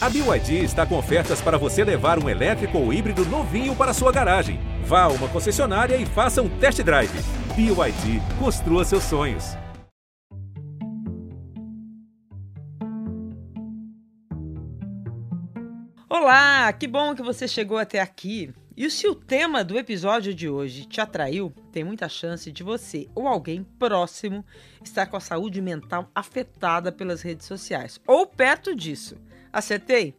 A BYD está com ofertas para você levar um elétrico ou híbrido novinho para sua garagem. Vá a uma concessionária e faça um test drive. BYD, construa seus sonhos. Olá, que bom que você chegou até aqui. E se o tema do episódio de hoje te atraiu, tem muita chance de você ou alguém próximo estar com a saúde mental afetada pelas redes sociais ou perto disso. Acertei?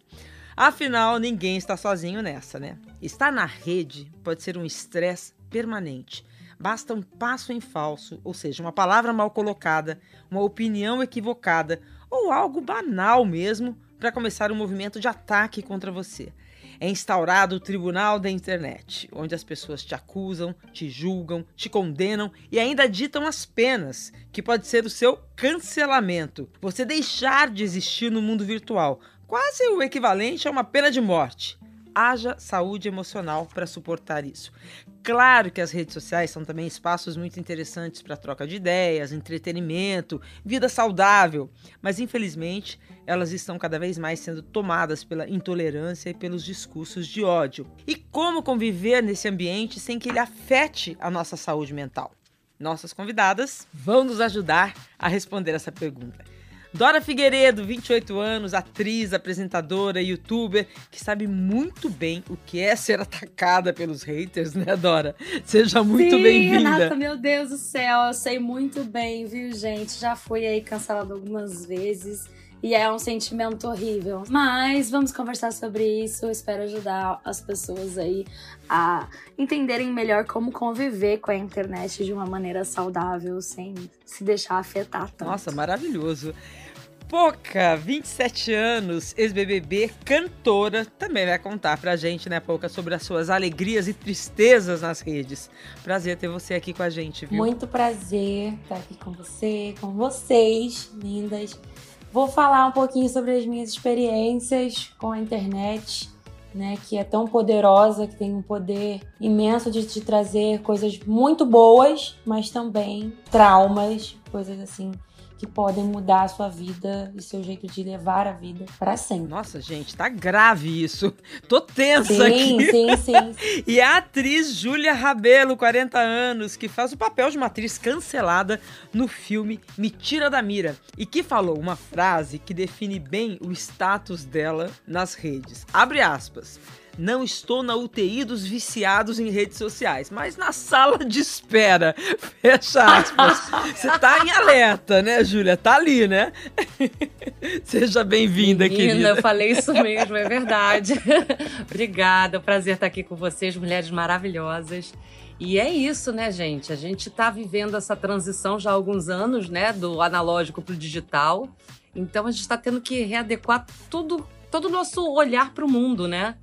Afinal, ninguém está sozinho nessa, né? Estar na rede pode ser um estresse permanente. Basta um passo em falso, ou seja, uma palavra mal colocada, uma opinião equivocada ou algo banal mesmo para começar um movimento de ataque contra você é instaurado o tribunal da internet, onde as pessoas te acusam, te julgam, te condenam e ainda ditam as penas, que pode ser o seu cancelamento. Você deixar de existir no mundo virtual, quase o equivalente a uma pena de morte haja saúde emocional para suportar isso. Claro que as redes sociais são também espaços muito interessantes para troca de ideias, entretenimento, vida saudável, mas infelizmente elas estão cada vez mais sendo tomadas pela intolerância e pelos discursos de ódio. E como conviver nesse ambiente sem que ele afete a nossa saúde mental? Nossas convidadas vão nos ajudar a responder essa pergunta. Dora Figueiredo, 28 anos, atriz, apresentadora, youtuber, que sabe muito bem o que é ser atacada pelos haters, né, Dora? Seja muito bem-vinda. Renata, meu Deus do céu, eu sei muito bem, viu, gente? Já fui aí cancelada algumas vezes. E é um sentimento horrível. Mas vamos conversar sobre isso. Eu espero ajudar as pessoas aí a entenderem melhor como conviver com a internet de uma maneira saudável, sem se deixar afetar tanto. Nossa, maravilhoso. Poca, 27 anos, ex-BBB, cantora, também vai contar pra gente, né, Poca, sobre as suas alegrias e tristezas nas redes. Prazer ter você aqui com a gente, viu? Muito prazer estar aqui com você, com vocês, lindas. Vou falar um pouquinho sobre as minhas experiências com a internet, né, que é tão poderosa, que tem um poder imenso de te trazer coisas muito boas, mas também traumas, coisas assim que podem mudar a sua vida e seu jeito de levar a vida para sempre. Nossa, gente, tá grave isso. Tô tensa sim, aqui. Sim, sim, sim. e a atriz Júlia Rabelo, 40 anos, que faz o papel de uma atriz cancelada no filme Me Tira da Mira e que falou uma frase que define bem o status dela nas redes. Abre aspas. Não estou na UTI dos viciados em redes sociais, mas na sala de espera. Fecha aspas. Você tá em alerta, né, Júlia? Tá ali, né? Seja bem-vinda, querida. eu falei isso mesmo, é verdade. Obrigada, é um prazer estar aqui com vocês, mulheres maravilhosas. E é isso, né, gente? A gente está vivendo essa transição já há alguns anos, né, do analógico para o digital. Então a gente está tendo que readequar tudo todo o nosso olhar para o mundo, né?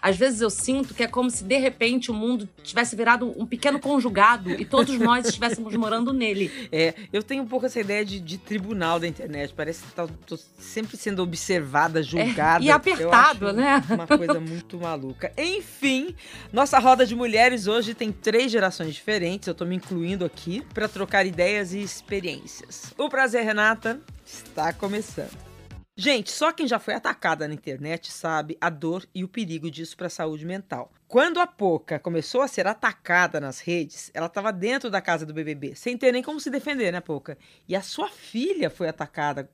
Às vezes eu sinto que é como se de repente o mundo tivesse virado um pequeno conjugado e todos nós estivéssemos morando nele. É, eu tenho um pouco essa ideia de, de tribunal da internet. Parece que tá, tô sempre sendo observada, julgada. É, e apertado, né? Uma coisa muito maluca. Enfim, nossa roda de mulheres hoje tem três gerações diferentes. Eu tô me incluindo aqui para trocar ideias e experiências. O prazer, Renata, está começando. Gente, só quem já foi atacada na internet sabe a dor e o perigo disso para a saúde mental. Quando a Poca começou a ser atacada nas redes, ela estava dentro da casa do BBB, sem ter nem como se defender, né, Poca? E a sua filha foi atacada,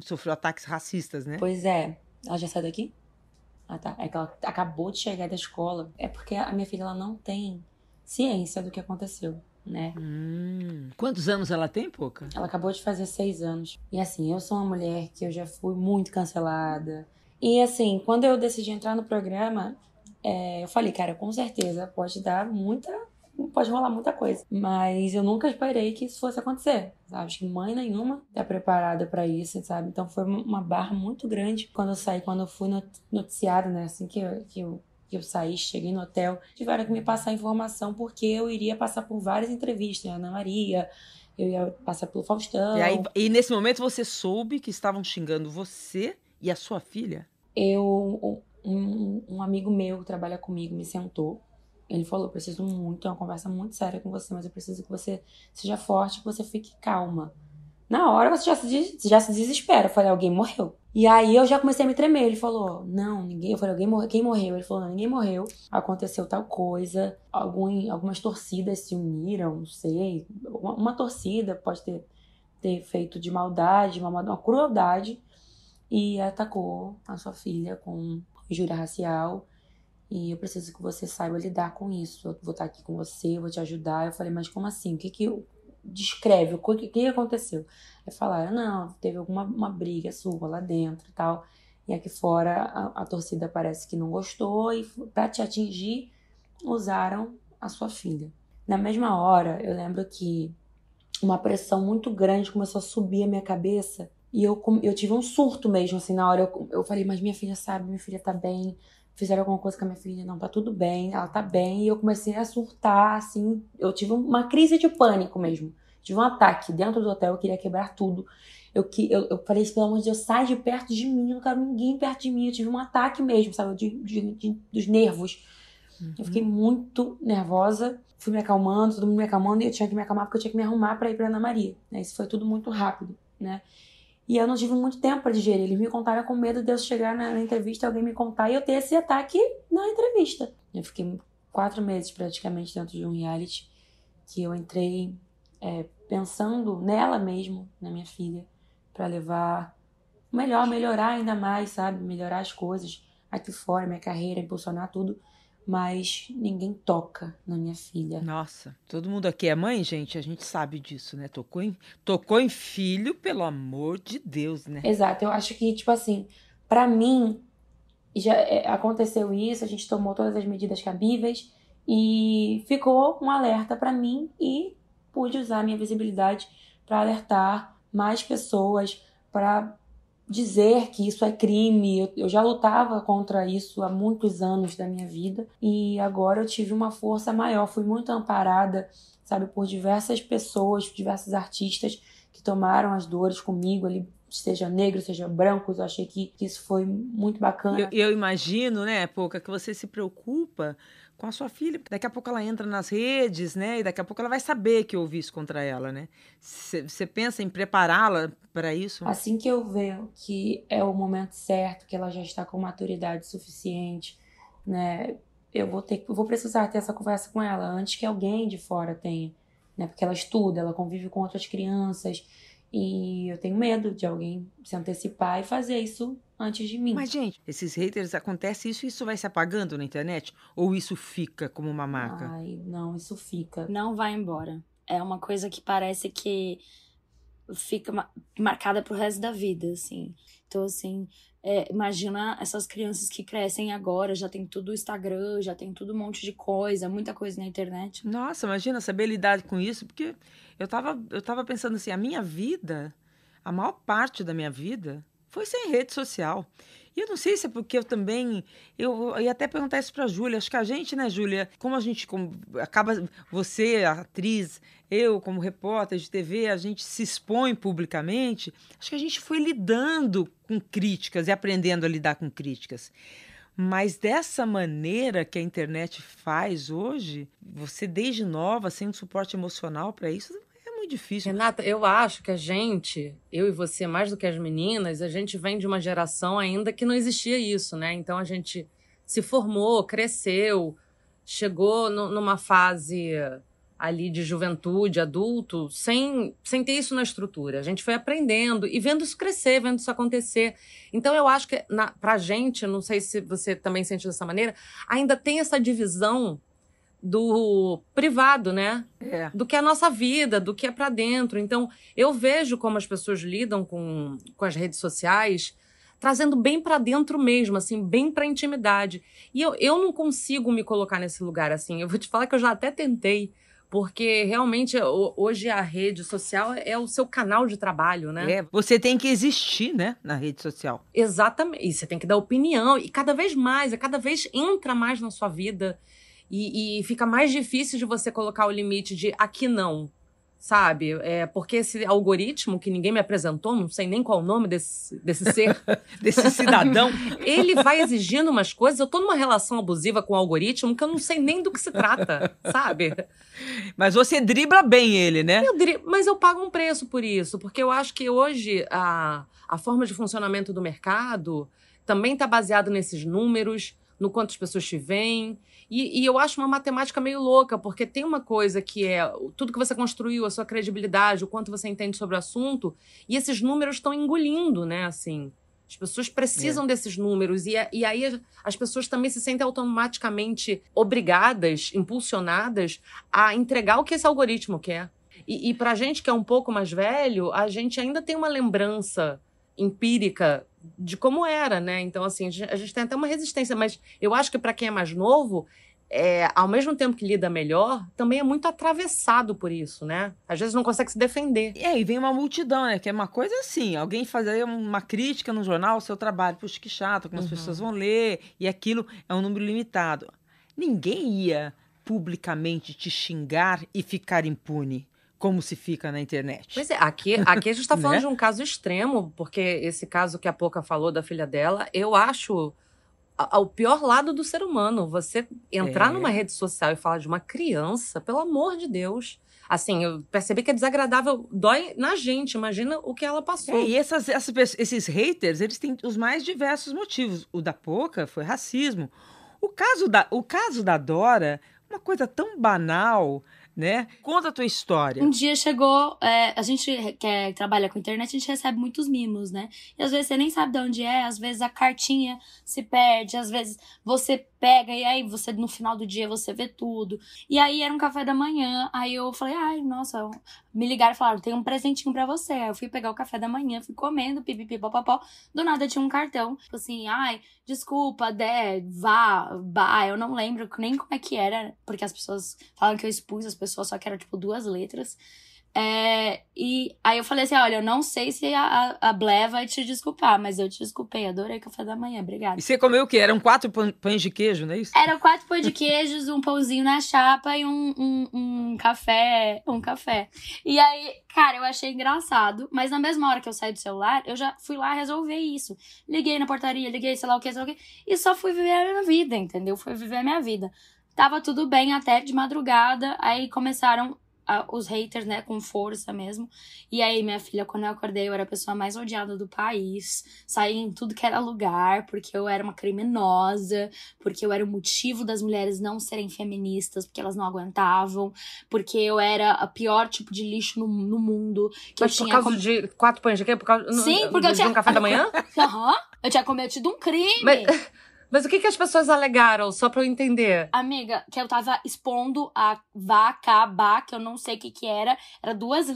sofreu ataques racistas, né? Pois é. Ela já saiu daqui? Ah, tá. É que ela acabou de chegar da escola. É porque a minha filha ela não tem ciência do que aconteceu né? Hum. Quantos anos ela tem, Pouca? Ela acabou de fazer seis anos. E assim, eu sou uma mulher que eu já fui muito cancelada. E assim, quando eu decidi entrar no programa, é, eu falei, cara, com certeza pode dar muita. Pode rolar muita coisa. Mas eu nunca esperei que isso fosse acontecer. Sabe? Acho que mãe nenhuma tá preparada para isso, sabe? Então foi uma barra muito grande quando eu saí, quando eu fui noticiada, né? Assim que eu, que eu que eu saí, cheguei no hotel, tiveram que me passar informação porque eu iria passar por várias entrevistas, né? Ana Maria, eu ia passar pelo Faustão. E, aí, e nesse momento você soube que estavam xingando você e a sua filha? Eu, um, um amigo meu que trabalha comigo me sentou. Ele falou: preciso muito, é uma conversa muito séria com você, mas eu preciso que você seja forte, que você fique calma. Na hora você já se, já se desespera. Eu falei: alguém morreu. E aí eu já comecei a me tremer. Ele falou: Não, ninguém. Eu falei: alguém morreu. Quem morreu? Ele falou: Não, ninguém morreu. Aconteceu tal coisa. Algum, algumas torcidas se uniram, não sei. Uma, uma torcida pode ter, ter feito de maldade, uma, uma crueldade, e atacou a sua filha com injúria racial. E eu preciso que você saiba lidar com isso. Eu vou estar aqui com você, vou te ajudar. Eu falei, mas como assim? O que que descreve? O que, que aconteceu? Aí falaram, não, teve alguma uma briga sua lá dentro e tal. E aqui fora a, a torcida parece que não gostou e para te atingir usaram a sua filha. Na mesma hora, eu lembro que uma pressão muito grande começou a subir a minha cabeça e eu, eu tive um surto mesmo, assim, na hora eu, eu falei, mas minha filha sabe, minha filha tá bem, fizeram alguma coisa com a minha filha, não, tá tudo bem, ela tá bem, e eu comecei a surtar, assim, eu tive uma crise de pânico mesmo, tive um ataque dentro do hotel, eu queria quebrar tudo, eu, eu, eu falei, pelo amor de Deus, sai de perto de mim, eu não quero ninguém perto de mim, eu tive um ataque mesmo, sabe, de, de, de dos nervos, uhum. eu fiquei muito nervosa, fui me acalmando, todo mundo me acalmando, e eu tinha que me acalmar porque eu tinha que me arrumar para ir pra Ana Maria, né, isso foi tudo muito rápido, né, e eu não tive muito tempo para digerir. Eles me contaram com medo de eu chegar na, entrevista, alguém me contar e eu ter esse ataque na entrevista. Eu fiquei quatro meses praticamente dentro de um reality que eu entrei é, pensando nela mesmo, na minha filha, para levar melhor, melhorar ainda mais, sabe? Melhorar as coisas aqui fora, minha carreira, impulsionar tudo mas ninguém toca na minha filha. Nossa, todo mundo aqui é mãe, gente, a gente sabe disso, né? Tocou em, tocou em filho, pelo amor de Deus, né? Exato, eu acho que, tipo assim, para mim, já é, aconteceu isso, a gente tomou todas as medidas cabíveis e ficou um alerta para mim e pude usar a minha visibilidade para alertar mais pessoas, para dizer que isso é crime. Eu, eu, já lutava contra isso há muitos anos da minha vida e agora eu tive uma força maior. Fui muito amparada, sabe, por diversas pessoas, diversos artistas que tomaram as dores comigo ali. Seja negro, seja branco, eu achei que, que isso foi muito bacana. Eu, eu imagino, né, Pouca, que você se preocupa com a sua filha. Daqui a pouco ela entra nas redes, né? E daqui a pouco ela vai saber que houve isso contra ela, né? Você pensa em prepará-la para isso? Assim que eu ver que é o momento certo, que ela já está com maturidade suficiente, né? Eu vou ter, eu vou precisar ter essa conversa com ela antes que alguém de fora tenha, né? Porque ela estuda, ela convive com outras crianças e eu tenho medo de alguém se antecipar e fazer isso antes de mim. Mas, gente, esses haters acontece isso isso vai se apagando na internet? Ou isso fica como uma marca? Ai, não, isso fica. Não vai embora. É uma coisa que parece que fica marcada pro resto da vida, assim. Então, assim, é, imagina essas crianças que crescem agora, já tem tudo o Instagram, já tem tudo um monte de coisa, muita coisa na internet. Nossa, imagina saber lidar com isso, porque eu tava, eu tava pensando assim, a minha vida, a maior parte da minha vida foi sem rede social. E eu não sei se é porque eu também. Eu, ia até perguntar isso para a Júlia. Acho que a gente, né, Júlia, como a gente como, acaba. Você, a atriz, eu, como repórter de TV, a gente se expõe publicamente. Acho que a gente foi lidando com críticas e aprendendo a lidar com críticas. Mas dessa maneira que a internet faz hoje, você desde nova, sem um suporte emocional para isso, muito difícil. Renata, eu acho que a gente, eu e você, mais do que as meninas, a gente vem de uma geração ainda que não existia isso, né? Então a gente se formou, cresceu, chegou no, numa fase ali de juventude, adulto, sem, sem ter isso na estrutura. A gente foi aprendendo e vendo isso crescer, vendo isso acontecer. Então eu acho que na, pra gente, não sei se você também sente dessa maneira, ainda tem essa divisão do privado, né? É. Do que é a nossa vida, do que é para dentro. Então, eu vejo como as pessoas lidam com, com as redes sociais, trazendo bem para dentro mesmo, assim, bem para intimidade. E eu, eu não consigo me colocar nesse lugar assim. Eu vou te falar que eu já até tentei, porque realmente hoje a rede social é o seu canal de trabalho, né? É, você tem que existir, né, na rede social. Exatamente. E você tem que dar opinião e cada vez mais, cada vez entra mais na sua vida. E, e fica mais difícil de você colocar o limite de aqui não. sabe? É, porque esse algoritmo que ninguém me apresentou, não sei nem qual o nome desse, desse ser. desse cidadão. ele vai exigindo umas coisas. Eu tô numa relação abusiva com o algoritmo que eu não sei nem do que se trata, sabe? Mas você dribla bem ele, né? Eu dri... Mas eu pago um preço por isso, porque eu acho que hoje a, a forma de funcionamento do mercado também está baseado nesses números, no quanto as pessoas te veem. E, e, eu acho uma matemática meio louca, porque tem uma coisa que é tudo que você construiu, a sua credibilidade, o quanto você entende sobre o assunto, e esses números estão engolindo, né? Assim, as pessoas precisam é. desses números, e, e aí as pessoas também se sentem automaticamente obrigadas, impulsionadas a entregar o que esse algoritmo quer. E, e para gente que é um pouco mais velho, a gente ainda tem uma lembrança empírica de como era, né? Então, assim, a gente tem até uma resistência, mas eu acho que para quem é mais novo, é, ao mesmo tempo que lida melhor, também é muito atravessado por isso, né? Às vezes não consegue se defender. E aí vem uma multidão, né? Que é uma coisa assim, alguém fazer uma crítica no jornal ao seu trabalho, puxa, que chato, como uhum. as pessoas vão ler, e aquilo é um número limitado. Ninguém ia publicamente te xingar e ficar impune como se fica na internet. Pois é, aqui, aqui a gente está falando né? de um caso extremo, porque esse caso que a Pouca falou da filha dela, eu acho o pior lado do ser humano. Você entrar é. numa rede social e falar de uma criança, pelo amor de Deus. Assim, eu percebi que é desagradável, dói na gente. Imagina o que ela passou. É, e essas, essas, esses haters, eles têm os mais diversos motivos. O da Pouca foi racismo. O caso da, o caso da Dora, uma coisa tão banal né? Conta a tua história. Um dia chegou, é, a gente que é, trabalha com internet, a gente recebe muitos mimos, né? E às vezes você nem sabe de onde é, às vezes a cartinha se perde, às vezes você pega e aí você no final do dia você vê tudo. E aí era um café da manhã, aí eu falei, ai, nossa, me ligaram e falaram, tem um presentinho para você. Aí eu fui pegar o café da manhã, fui comendo, pipipi, popopó. Do nada tinha um cartão, tipo assim, ai, desculpa, Dé, vá, vá, eu não lembro nem como é que era, porque as pessoas falam que eu expus as pessoas, só que era tipo duas letras. É, e aí eu falei assim: olha, eu não sei se a, a Blé vai te desculpar, mas eu te desculpei, adorei café da manhã, obrigada. E você comeu o quê? Eram quatro pães de queijo, não é isso? Eram quatro pães de queijos, um pãozinho na chapa e um, um, um café. Um café. E aí, cara, eu achei engraçado, mas na mesma hora que eu saí do celular, eu já fui lá resolver isso. Liguei na portaria, liguei, sei lá o que, sei lá o que, e só fui viver a minha vida, entendeu? Fui viver a minha vida. Tava tudo bem até de madrugada, aí começaram os haters, né, com força mesmo. E aí, minha filha, quando eu acordei, eu era a pessoa mais odiada do país. Saí em tudo que era lugar, porque eu era uma criminosa, porque eu era o motivo das mulheres não serem feministas, porque elas não aguentavam, porque eu era a pior tipo de lixo no, no mundo. Que Mas eu por causa com... de quatro pães de quê? Por causa... Sim, porque eu tinha... um café da manhã? Aham. uhum. Eu tinha cometido um crime. Mas... Mas o que, que as pessoas alegaram, só pra eu entender? Amiga, que eu tava expondo a vaca, ba, que eu não sei o que que era. Era duas.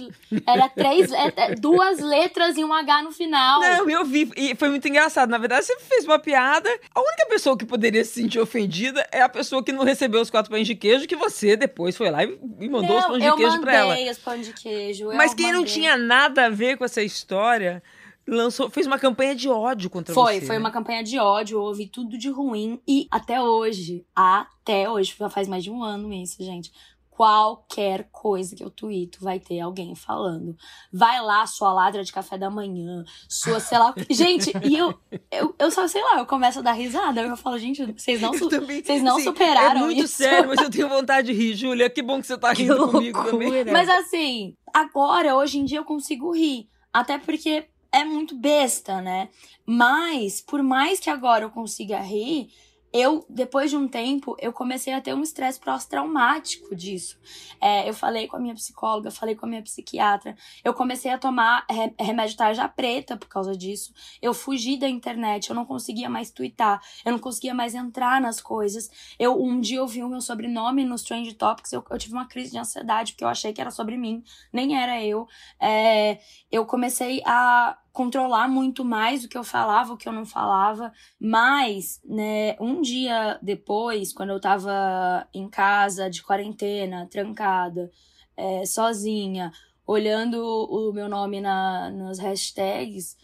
Era três. É, é, duas letras e um H no final. Não, eu vi. E foi muito engraçado. Na verdade, você fez uma piada. A única pessoa que poderia se sentir ofendida é a pessoa que não recebeu os quatro pães de queijo, que você depois foi lá e, e mandou não, os pães de queijo pra ela. Eu mandei os pães de queijo. Mas quem mandei. não tinha nada a ver com essa história lançou, fez uma campanha de ódio contra foi, você. Foi, foi né? uma campanha de ódio, eu ouvi tudo de ruim. E até hoje, até hoje, já faz mais de um ano isso, gente. Qualquer coisa que eu tuito vai ter alguém falando. Vai lá, sua ladra de café da manhã, sua, sei lá. gente, e eu, eu, eu só sei lá, eu começo a dar risada. Eu falo, gente, vocês não, su também, vocês não sim, superaram É muito isso. sério, mas eu tenho vontade de rir, Júlia. Que bom que você tá rindo comigo também. Mas assim, agora, hoje em dia, eu consigo rir. Até porque é muito besta, né? Mas, por mais que agora eu consiga rir, eu, depois de um tempo, eu comecei a ter um estresse pós-traumático disso. É, eu falei com a minha psicóloga, falei com a minha psiquiatra, eu comecei a tomar remédio tarja preta por causa disso. Eu fugi da internet, eu não conseguia mais twittar, eu não conseguia mais entrar nas coisas. Eu Um dia eu vi o meu sobrenome no Strange Topics, eu, eu tive uma crise de ansiedade, porque eu achei que era sobre mim, nem era eu. É, eu comecei a controlar muito mais o que eu falava, o que eu não falava. Mas, né, um dia depois, quando eu tava em casa, de quarentena, trancada, é, sozinha, olhando o meu nome na, nas hashtags,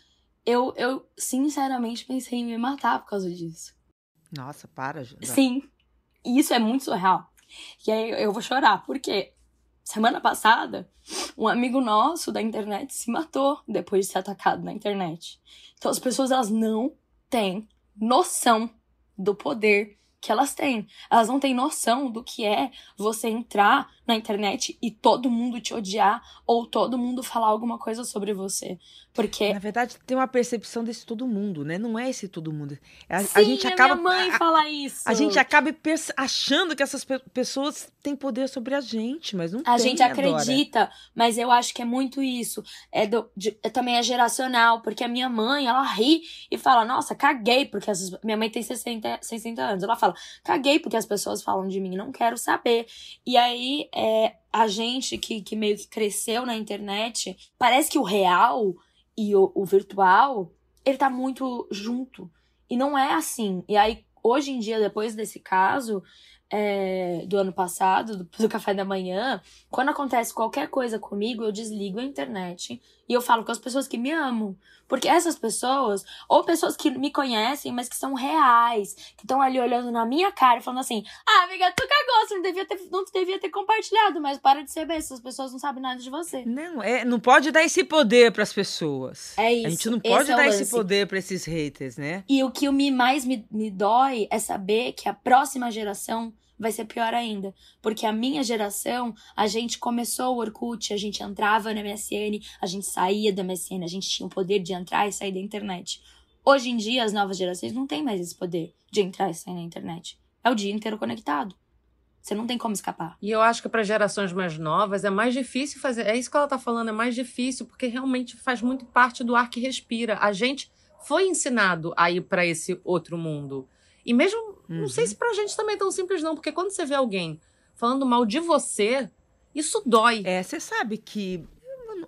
eu, eu sinceramente pensei em me matar por causa disso. Nossa, para, Júlia. Sim. E isso é muito surreal. E aí eu vou chorar, porque semana passada, um amigo nosso da internet se matou depois de ser atacado na internet. Então as pessoas elas não têm noção do poder que elas têm. Elas não têm noção do que é você entrar na internet e todo mundo te odiar ou todo mundo falar alguma coisa sobre você. Porque. Na verdade, tem uma percepção desse todo mundo, né? Não é esse todo mundo. A, Sim, a gente acaba. Minha mãe a, fala isso. A gente acaba achando que essas pe pessoas têm poder sobre a gente, mas não a tem. A gente acredita, mas eu acho que é muito isso. É, do, de, é também é geracional, porque a minha mãe, ela ri e fala: Nossa, caguei, porque essas... minha mãe tem 60, 60 anos. Ela fala: Caguei porque as pessoas falam de mim, não quero saber. E aí é, a gente que, que meio que cresceu na internet, parece que o real e o, o virtual, ele tá muito junto. E não é assim. E aí, hoje em dia, depois desse caso, é, do ano passado, do, do, café da manhã, quando acontece qualquer coisa comigo, eu desligo a internet e eu falo com as pessoas que me amam. Porque essas pessoas, ou pessoas que me conhecem, mas que são reais, que estão ali olhando na minha cara e falando assim: Ah, amiga, tu cagou, você não devia ter, não devia ter compartilhado, mas para de ser besta, essas pessoas não sabem nada de você. Não, é, não pode dar esse poder para as pessoas. É isso. A gente não pode esse é dar é esse poder para esses haters, né? E o que me, mais me, me dói é saber que a próxima geração vai ser pior ainda. Porque a minha geração, a gente começou o Orkut, a gente entrava na MSN, a gente saía da MSN, a gente tinha o poder de entrar e sair da internet. Hoje em dia, as novas gerações não têm mais esse poder de entrar e sair na internet. É o dia inteiro conectado. Você não tem como escapar. E eu acho que para gerações mais novas é mais difícil fazer. É isso que ela tá falando, é mais difícil porque realmente faz muito parte do ar que respira. A gente foi ensinado a ir para esse outro mundo. E mesmo, uhum. não sei uhum. se pra gente também é tão simples não, porque quando você vê alguém falando mal de você, isso dói. É, você sabe que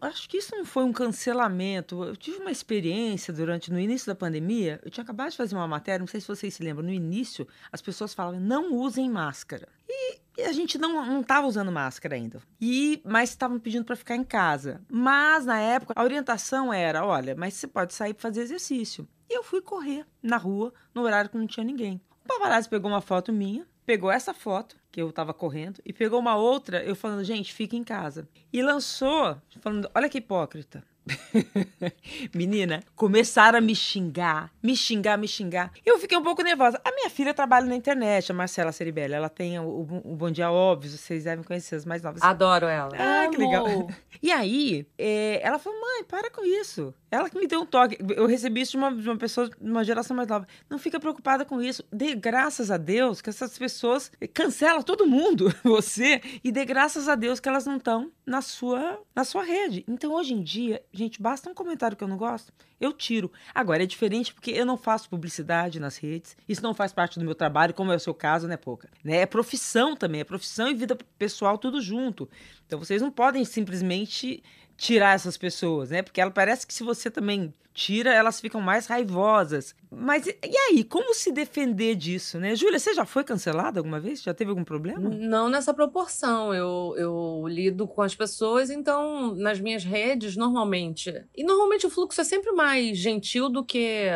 acho que isso não foi um cancelamento. Eu tive uma experiência durante no início da pandemia. Eu tinha acabado de fazer uma matéria, não sei se vocês se lembram. No início, as pessoas falavam não usem máscara. E, e a gente não não estava usando máscara ainda. E mas estavam pedindo para ficar em casa. Mas na época a orientação era, olha, mas você pode sair para fazer exercício. E eu fui correr na rua, no horário que não tinha ninguém. O paparazzi pegou uma foto minha, pegou essa foto, que eu tava correndo, e pegou uma outra, eu falando, gente, fica em casa. E lançou, falando, olha que hipócrita. Menina, começaram a me xingar, me xingar, me xingar. Eu fiquei um pouco nervosa. A minha filha trabalha na internet, a Marcela Ceribelli. Ela tem o, o, o Bom Dia Óbvio, vocês devem conhecer as mais novas. Adoro ela. Ah, que legal. E aí, é, ela falou: mãe, para com isso. Ela que me deu um toque. Eu recebi isso de uma, de uma pessoa, de uma geração mais nova. Não fica preocupada com isso. Dê graças a Deus que essas pessoas cancelam todo mundo, você, e dê graças a Deus que elas não estão na sua, na sua rede. Então, hoje em dia, gente, basta um comentário que eu não gosto, eu tiro. Agora, é diferente porque eu não faço publicidade nas redes. Isso não faz parte do meu trabalho, como é o seu caso, né, Pouca? Né? É profissão também, é profissão e vida pessoal tudo junto. Então, vocês não podem simplesmente tirar essas pessoas, né? Porque ela parece que se você também tira, elas ficam mais raivosas. Mas e aí, como se defender disso, né? Júlia, você já foi cancelada alguma vez? Já teve algum problema? Não nessa proporção. Eu, eu lido com as pessoas, então, nas minhas redes, normalmente. E normalmente o fluxo é sempre mais gentil do que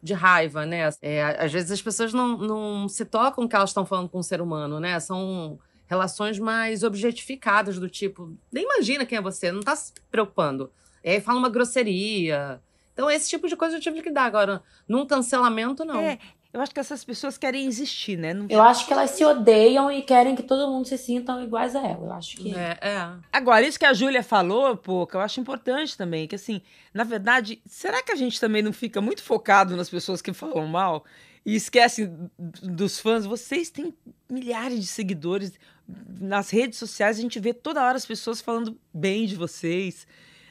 de raiva, né? É, às vezes as pessoas não, não se tocam que elas estão falando com um ser humano, né? São relações mais objetificadas, do tipo, nem imagina quem é você, não tá se preocupando. E aí fala uma grosseria. Então, esse tipo de coisa eu tive que dar. Agora, num cancelamento, não. É, eu acho que essas pessoas querem existir, né? Não... Eu acho que elas se odeiam e querem que todo mundo se sintam iguais a ela. Eu acho que. É, é. Agora, isso que a Júlia falou, pô, que eu acho importante também, que assim, na verdade, será que a gente também não fica muito focado nas pessoas que falam mal? E esquece dos fãs, vocês têm milhares de seguidores nas redes sociais, a gente vê toda hora as pessoas falando bem de vocês.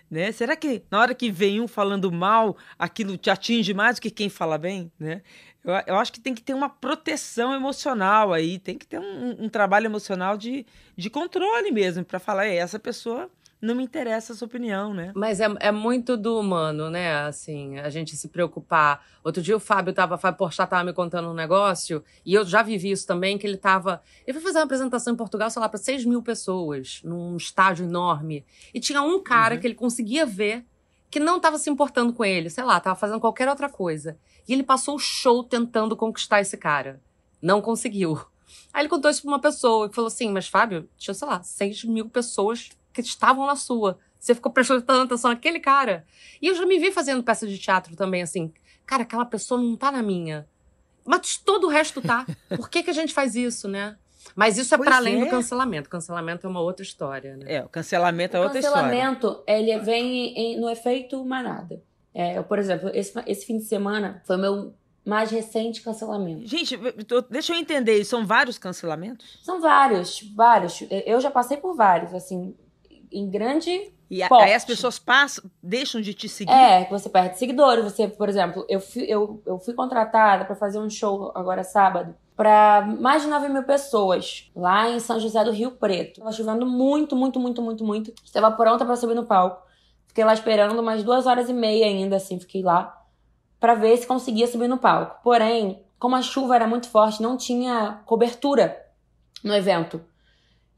Né? Será que na hora que vem um falando mal, aquilo te atinge mais do que quem fala bem? Né? Eu, eu acho que tem que ter uma proteção emocional aí, tem que ter um, um trabalho emocional de, de controle mesmo, para falar, essa pessoa não me interessa a sua opinião, né? Mas é, é muito do humano, né? Assim, a gente se preocupar. Outro dia o Fábio tava, Fábio Porchat tava me contando um negócio, e eu já vivi isso também, que ele tava. Ele foi fazer uma apresentação em Portugal, sei lá, para 6 mil pessoas, num estádio enorme. E tinha um cara uhum. que ele conseguia ver que não estava se importando com ele, sei lá, tava fazendo qualquer outra coisa. E ele passou o show tentando conquistar esse cara. Não conseguiu. Aí ele contou isso pra uma pessoa e falou assim: Mas Fábio, tinha, sei lá, 6 mil pessoas que estavam na sua. Você ficou prestando atenção naquele cara. E eu já me vi fazendo peça de teatro também, assim. Cara, aquela pessoa não tá na minha. Mas todo o resto tá. Por que, que a gente faz isso, né? Mas isso é para além é. do cancelamento. Cancelamento é uma outra história, né? É, o cancelamento é o outra história. O cancelamento, ele vem em, no efeito manada. É, eu, por exemplo, esse, esse fim de semana foi o meu mais recente cancelamento. Gente, deixa eu entender, são vários cancelamentos? São vários, vários. Eu já passei por vários, assim, em grande e aí as pessoas passam, deixam de te seguir? É, você perde seguidores. Você, por exemplo, eu fui, eu, eu fui contratada para fazer um show agora sábado para mais de 9 mil pessoas lá em São José do Rio Preto. Tava chovendo muito, muito, muito, muito, muito. Estava pronta para subir no palco. Fiquei lá esperando umas duas horas e meia ainda, assim, fiquei lá para ver se conseguia subir no palco. Porém, como a chuva era muito forte, não tinha cobertura no evento.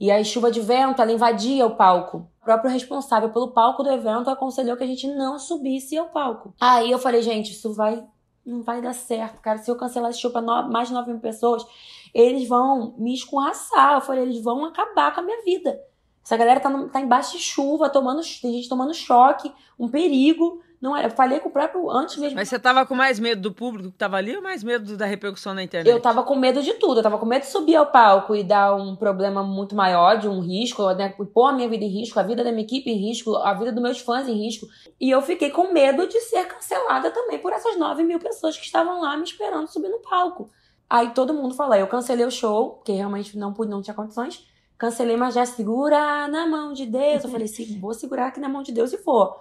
E a chuva de vento, ela invadia o palco. O próprio responsável pelo palco do evento aconselhou que a gente não subisse ao palco. Aí eu falei, gente, isso vai não vai dar certo, cara. Se eu cancelar esse show no, mais de 9 mil pessoas, eles vão me escorraçar. Eu falei, eles vão acabar com a minha vida. Essa galera tá, no, tá embaixo de chuva, tomando, tem gente tomando choque, um perigo. Não eu falei com o próprio antes mesmo. Mas você tava com mais medo do público que tava ali ou mais medo da repercussão na internet? Eu tava com medo de tudo. Eu tava com medo de subir ao palco e dar um problema muito maior, de um risco, né? Pôr a minha vida em risco, a vida da minha equipe em risco, a vida dos meus fãs em risco. E eu fiquei com medo de ser cancelada também por essas 9 mil pessoas que estavam lá me esperando subir no palco. Aí todo mundo falou, eu cancelei o show, porque realmente não pude, não tinha condições. Cancelei, mas já segura na mão de Deus. Eu falei, sim, vou segurar aqui na mão de Deus e for.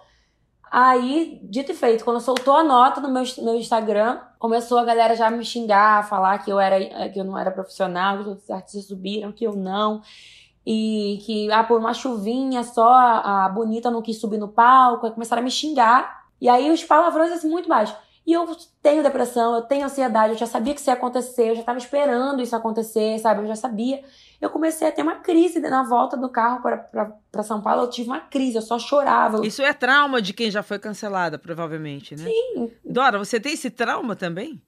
Aí, dito e feito, quando soltou a nota no meu, meu Instagram, começou a galera já me xingar, falar que eu, era, que eu não era profissional, que os artistas subiram, que eu não. E que, ah, por uma chuvinha só, a, bonita não quis subir no palco. Aí começaram a me xingar. E aí os palavrões assim muito baixos. E eu tenho depressão, eu tenho ansiedade, eu já sabia que isso ia acontecer, eu já estava esperando isso acontecer, sabe? Eu já sabia. Eu comecei a ter uma crise na volta do carro para São Paulo, eu tive uma crise, eu só chorava. Isso é trauma de quem já foi cancelada, provavelmente, né? Sim. Dora, você tem esse trauma também?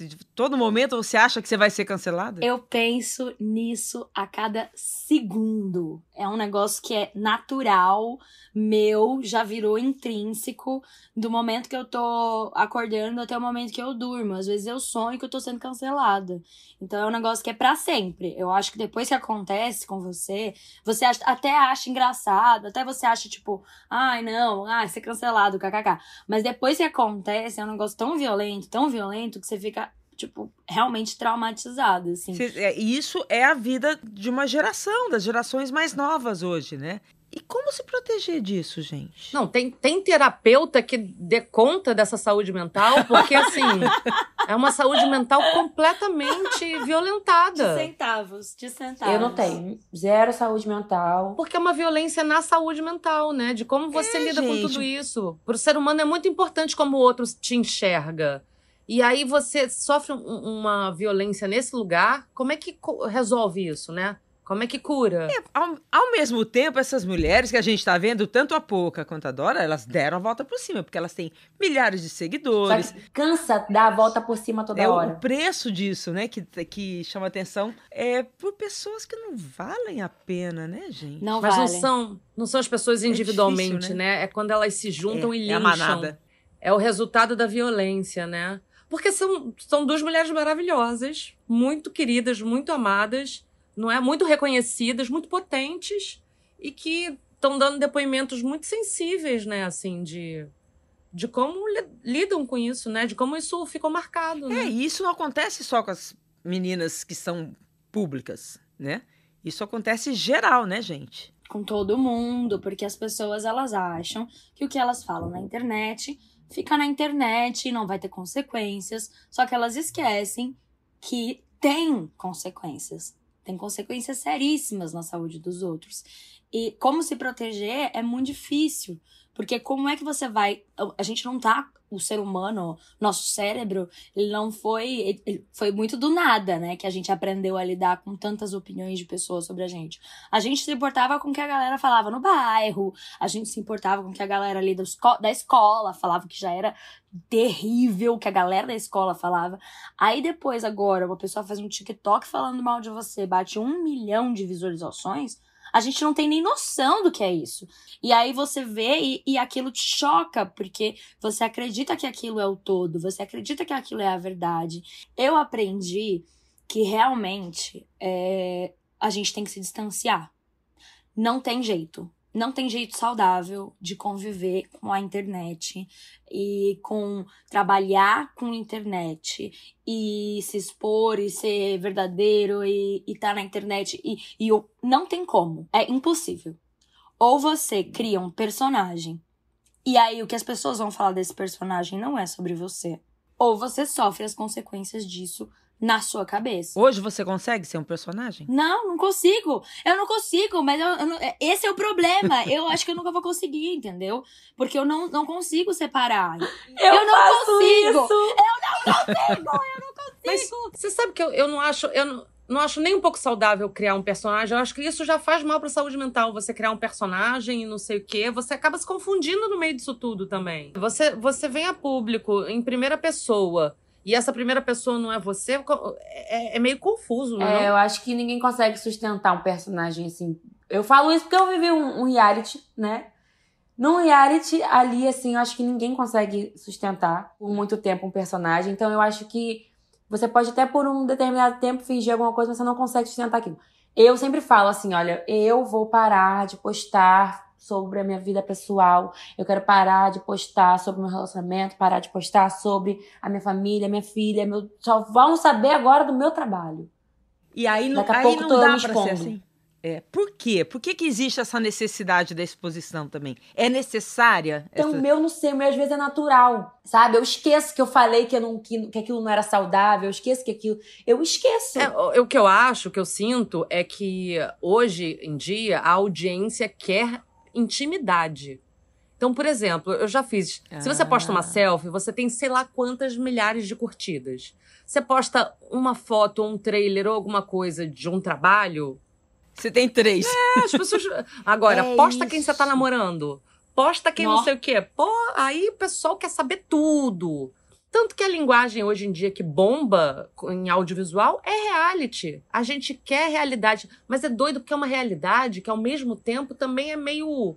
Se, todo momento você acha que você vai ser cancelada? Eu penso nisso a cada segundo. É um negócio que é natural, meu, já virou intrínseco do momento que eu tô acordando até o momento que eu durmo. Às vezes eu sonho que eu tô sendo cancelada. Então é um negócio que é para sempre. Eu acho que depois que acontece com você, você até acha engraçado, até você acha tipo, ai não, ah, ser cancelado, kkk. Mas depois que acontece, é um negócio tão violento, tão violento que você fica tipo, realmente traumatizada, assim. É, e isso é a vida de uma geração, das gerações mais novas hoje, né? E como se proteger disso, gente? Não, tem, tem terapeuta que dê conta dessa saúde mental, porque assim, é uma saúde mental completamente violentada. De centavos, de centavos. Eu não tenho. Zero saúde mental. Porque é uma violência na saúde mental, né? De como você é, lida gente. com tudo isso. Para o ser humano é muito importante como o outro te enxerga. E aí você sofre um, uma violência nesse lugar, como é que resolve isso, né? Como é que cura? É, ao, ao, mesmo tempo, essas mulheres que a gente está vendo, tanto a Pouca quanto a Dora, elas deram a volta por cima, porque elas têm milhares de seguidores. Só que cansa dar a volta por cima toda é hora. O preço disso, né, que, que chama atenção, é por pessoas que não valem a pena, né, gente? Não Mas vale. não são, não são as pessoas individualmente, é difícil, né? né? É quando elas se juntam é, e lincham. É a manada. É o resultado da violência, né? Porque são, são duas mulheres maravilhosas, muito queridas, muito amadas não é? Muito reconhecidas, muito potentes e que estão dando depoimentos muito sensíveis, né? Assim, de, de como lidam com isso, né? De como isso ficou marcado. Né? É, e isso não acontece só com as meninas que são públicas, né? Isso acontece geral, né, gente? Com todo mundo, porque as pessoas elas acham que o que elas falam na internet fica na internet não vai ter consequências, só que elas esquecem que tem consequências tem consequências seríssimas na saúde dos outros. E como se proteger é muito difícil, Porque como é que você vai. A gente não tá. O ser humano, nosso cérebro, ele não foi. Ele foi muito do nada, né? Que a gente aprendeu a lidar com tantas opiniões de pessoas sobre a gente. A gente se importava com o que a galera falava no bairro, a gente se importava com o que a galera ali da escola falava que já era terrível, que a galera da escola falava. Aí depois, agora, uma pessoa faz um TikTok falando mal de você, bate um milhão de visualizações a gente não tem nem noção do que é isso. E aí você vê e, e aquilo te choca, porque você acredita que aquilo é o todo, você acredita que aquilo é a verdade. Eu aprendi que realmente é, a gente tem que se distanciar. Não tem jeito não tem jeito saudável de conviver com a internet e com trabalhar com internet e se expor e ser verdadeiro e estar tá na internet e, e não tem como, é impossível. Ou você cria um personagem e aí o que as pessoas vão falar desse personagem não é sobre você, ou você sofre as consequências disso na sua cabeça. Hoje você consegue ser um personagem? Não, não consigo. Eu não consigo, mas eu, eu não, é, esse é o problema. eu acho que eu nunca vou conseguir, entendeu? Porque eu não, não consigo separar. Eu, eu não consigo. Isso. Eu não consigo. eu não consigo. Mas você sabe que eu, eu não acho. Eu não, não acho nem um pouco saudável criar um personagem. Eu acho que isso já faz mal pra saúde mental. Você criar um personagem e não sei o quê. Você acaba se confundindo no meio disso tudo também. Você, você vem a público em primeira pessoa e essa primeira pessoa não é você, é, é meio confuso, né? É, eu acho que ninguém consegue sustentar um personagem assim. Eu falo isso porque eu vivi um, um reality, né? Num reality, ali, assim, eu acho que ninguém consegue sustentar por muito tempo um personagem. Então, eu acho que você pode até por um determinado tempo fingir alguma coisa, mas você não consegue sustentar aquilo. Eu sempre falo assim: olha, eu vou parar de postar sobre a minha vida pessoal. Eu quero parar de postar sobre o meu relacionamento, parar de postar sobre a minha família, minha filha. Meu... Só vão saber agora do meu trabalho. E aí não, Daqui a aí pouco não dá pra ser assim. É, por quê? Por que, que existe essa necessidade da exposição também? É necessária? Então, essa... o meu não sei, o meu às vezes é natural, sabe? Eu esqueço que eu falei que, eu não, que, que aquilo não era saudável, eu esqueço que aquilo. Eu esqueço. É, o, o que eu acho, o que eu sinto, é que hoje em dia a audiência quer intimidade. Então, por exemplo, eu já fiz. Se você posta uma ah. selfie, você tem sei lá quantas milhares de curtidas. Você posta uma foto, um trailer ou alguma coisa de um trabalho. Você tem três. É, as pessoas. Agora, é posta isso. quem você tá namorando. Posta quem não sei o quê. Pô, aí o pessoal quer saber tudo. Tanto que a linguagem hoje em dia que bomba em audiovisual é reality. A gente quer realidade, mas é doido porque é uma realidade que ao mesmo tempo também é meio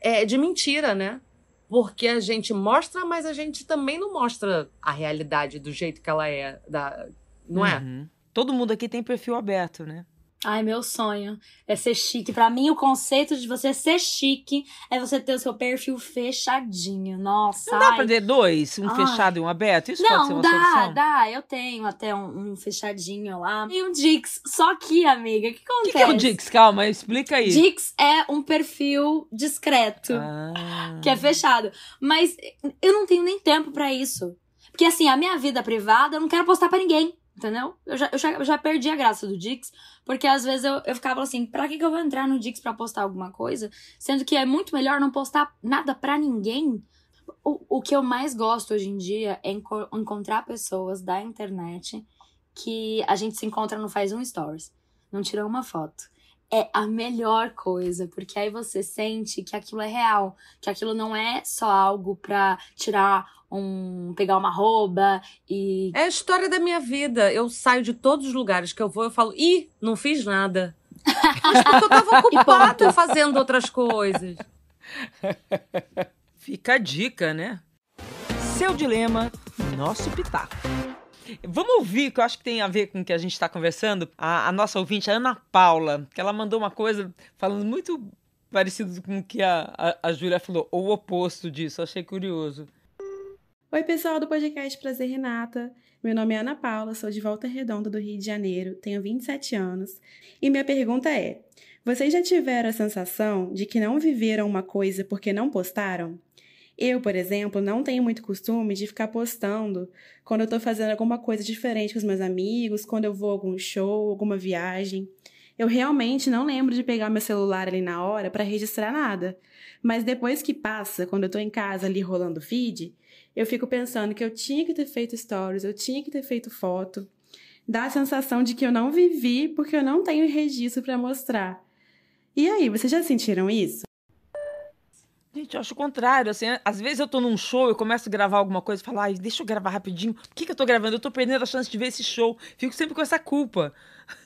é, de mentira, né? Porque a gente mostra, mas a gente também não mostra a realidade do jeito que ela é, da, não é? Uhum. Todo mundo aqui tem perfil aberto, né? Ai, meu sonho é ser chique. Para mim, o conceito de você ser chique é você ter o seu perfil fechadinho. Nossa. Não dá ai. pra ter dois? Um ai. fechado e um aberto? Isso Não, pode ser uma dá, solução? dá. Eu tenho até um, um, fechadinho lá. E um Dix. Só que, amiga, o que acontece? O que, que, é o Dix? Calma, explica aí. Dix é um perfil discreto. Ah. Que é fechado. Mas eu não tenho nem tempo para isso. Porque, assim, a minha vida privada eu não quero postar para ninguém. Entendeu? Eu já, eu já, eu já perdi a graça do Dix, porque às vezes eu, eu ficava assim, pra que, que eu vou entrar no Dix pra postar alguma coisa? Sendo que é muito melhor não postar nada pra ninguém. O, o que eu mais gosto hoje em dia é enco encontrar pessoas da internet que a gente se encontra no Faz um Stories. Não tirou uma foto. É a melhor coisa, porque aí você sente que aquilo é real, que aquilo não é só algo pra tirar um pegar uma rouba e. É a história da minha vida. Eu saio de todos os lugares que eu vou, eu falo, ih, não fiz nada. Mas porque eu tava ocupado fazendo outras coisas. Fica a dica, né? Seu dilema, nosso pitaco. Vamos ouvir, que eu acho que tem a ver com o que a gente está conversando. A, a, nossa ouvinte, a Ana Paula, que ela mandou uma coisa falando muito parecido com o que a, a, a Júlia falou, ou o oposto disso. Achei curioso. Oi, pessoal do podcast Prazer Renata. Meu nome é Ana Paula, sou de Volta Redonda do Rio de Janeiro, tenho 27 anos. E minha pergunta é: vocês já tiveram a sensação de que não viveram uma coisa porque não postaram? Eu, por exemplo, não tenho muito costume de ficar postando quando eu tô fazendo alguma coisa diferente com os meus amigos, quando eu vou a algum show, alguma viagem. Eu realmente não lembro de pegar meu celular ali na hora para registrar nada. Mas depois que passa, quando eu tô em casa ali rolando feed, eu fico pensando que eu tinha que ter feito stories, eu tinha que ter feito foto. Dá a sensação de que eu não vivi porque eu não tenho registro para mostrar. E aí, vocês já sentiram isso? Gente, eu acho o contrário. Assim, às vezes eu tô num show, eu começo a gravar alguma coisa e falo, ai, deixa eu gravar rapidinho. Por que, que eu tô gravando? Eu tô perdendo a chance de ver esse show. Fico sempre com essa culpa.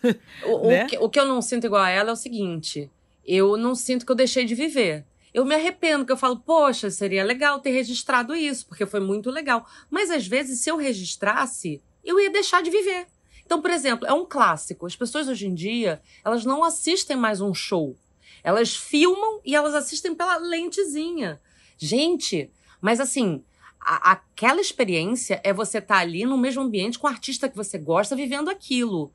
O, né? o, que, o que eu não sinto igual a ela é o seguinte: eu não sinto que eu deixei de viver. Eu me arrependo, que eu falo, poxa, seria legal ter registrado isso, porque foi muito legal. Mas às vezes, se eu registrasse, eu ia deixar de viver. Então, por exemplo, é um clássico. As pessoas hoje em dia, elas não assistem mais um show. Elas filmam e elas assistem pela lentezinha. Gente, mas assim, a, aquela experiência é você estar tá ali no mesmo ambiente com o artista que você gosta, vivendo aquilo.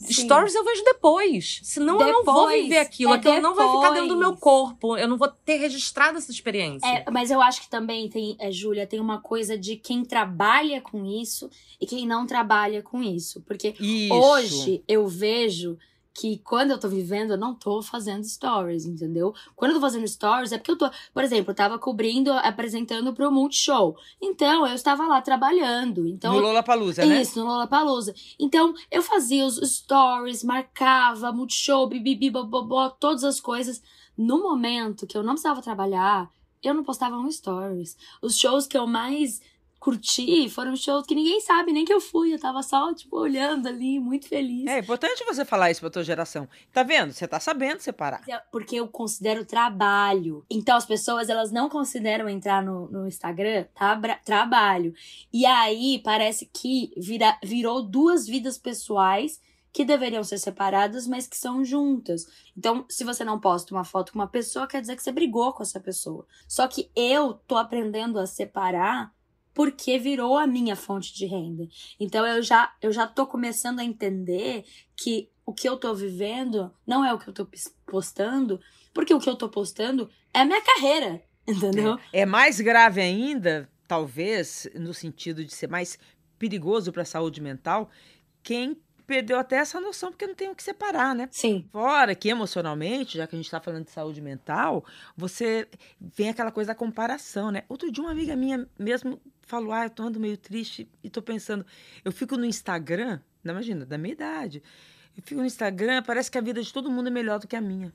Sim. Stories eu vejo depois. Senão depois, eu não vou viver aquilo. É aquilo depois. não vai ficar dentro do meu corpo. Eu não vou ter registrado essa experiência. É, mas eu acho que também tem, é, Júlia, tem uma coisa de quem trabalha com isso e quem não trabalha com isso. Porque isso. hoje eu vejo que quando eu tô vivendo, eu não tô fazendo stories, entendeu? Quando eu tô fazendo stories, é porque eu tô, por exemplo, eu tava cobrindo, apresentando pro Multishow. Então, eu estava lá trabalhando. Então, no Lollapalooza, né? Isso, no Lollapalooza. Então, eu fazia os stories, marcava Multishow, bibibi, bobobó, todas as coisas. No momento que eu não precisava trabalhar, eu não postava um stories. Os shows que eu mais curti foram shows que ninguém sabe nem que eu fui. Eu tava só, tipo, olhando ali, muito feliz. É importante você falar isso pra tua geração. Tá vendo? Você tá sabendo separar. É, porque eu considero trabalho. Então as pessoas, elas não consideram entrar no, no Instagram tá, trabalho. E aí parece que vira, virou duas vidas pessoais que deveriam ser separadas, mas que são juntas. Então, se você não posta uma foto com uma pessoa, quer dizer que você brigou com essa pessoa. Só que eu tô aprendendo a separar porque virou a minha fonte de renda. Então eu já eu já tô começando a entender que o que eu tô vivendo não é o que eu tô postando, porque o que eu tô postando é a minha carreira, entendeu? É, é mais grave ainda, talvez, no sentido de ser mais perigoso para a saúde mental, quem perdeu até essa noção, porque não tem o que separar, né? Sim. Fora que emocionalmente, já que a gente está falando de saúde mental, você vem aquela coisa da comparação, né? Outro dia uma amiga minha mesmo falou, ah, eu tô andando meio triste e tô pensando, eu fico no Instagram, não imagina, da minha idade, eu fico no Instagram, parece que a vida de todo mundo é melhor do que a minha.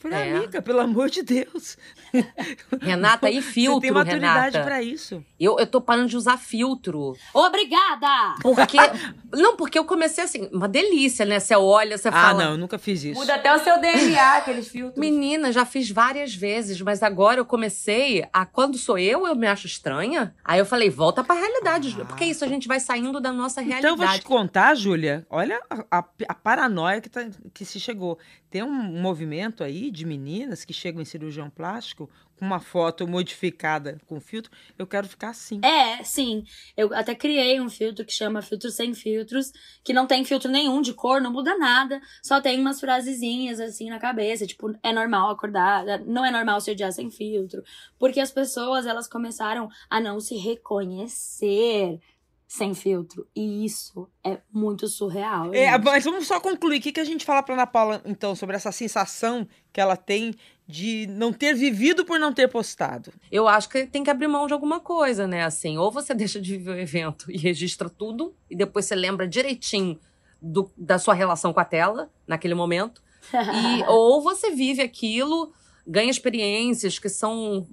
Falei, é. amiga, pelo amor de Deus. Renata, e filtro, Você tem maturidade para isso. Eu, eu tô parando de usar filtro. Obrigada! Porque... não, porque eu comecei assim, uma delícia, né? Você olha, você ah, fala... Ah, não, eu nunca fiz isso. Muda até o seu DNA, aqueles filtros. Menina, já fiz várias vezes, mas agora eu comecei a... Quando sou eu, eu me acho estranha. Aí eu falei, volta pra realidade. Ah. Porque isso, a gente vai saindo da nossa realidade. Então eu vou te contar, Júlia, olha a, a, a paranoia que, tá, que se chegou. Tem um movimento aí aí de meninas que chegam em cirurgião plástico com uma foto modificada com filtro, eu quero ficar assim. É, sim. Eu até criei um filtro que chama Filtro Sem Filtros, que não tem filtro nenhum de cor, não muda nada, só tem umas frasezinhas assim na cabeça, tipo, é normal acordar, não é normal se odiar sem filtro, porque as pessoas, elas começaram a não se reconhecer sem filtro. E isso é muito surreal. É, mas vamos só concluir. O que, que a gente fala para Ana Paula, então, sobre essa sensação que ela tem de não ter vivido por não ter postado? Eu acho que tem que abrir mão de alguma coisa, né? Assim, ou você deixa de viver o evento e registra tudo, e depois você lembra direitinho do, da sua relação com a tela, naquele momento. e, ou você vive aquilo, ganha experiências que são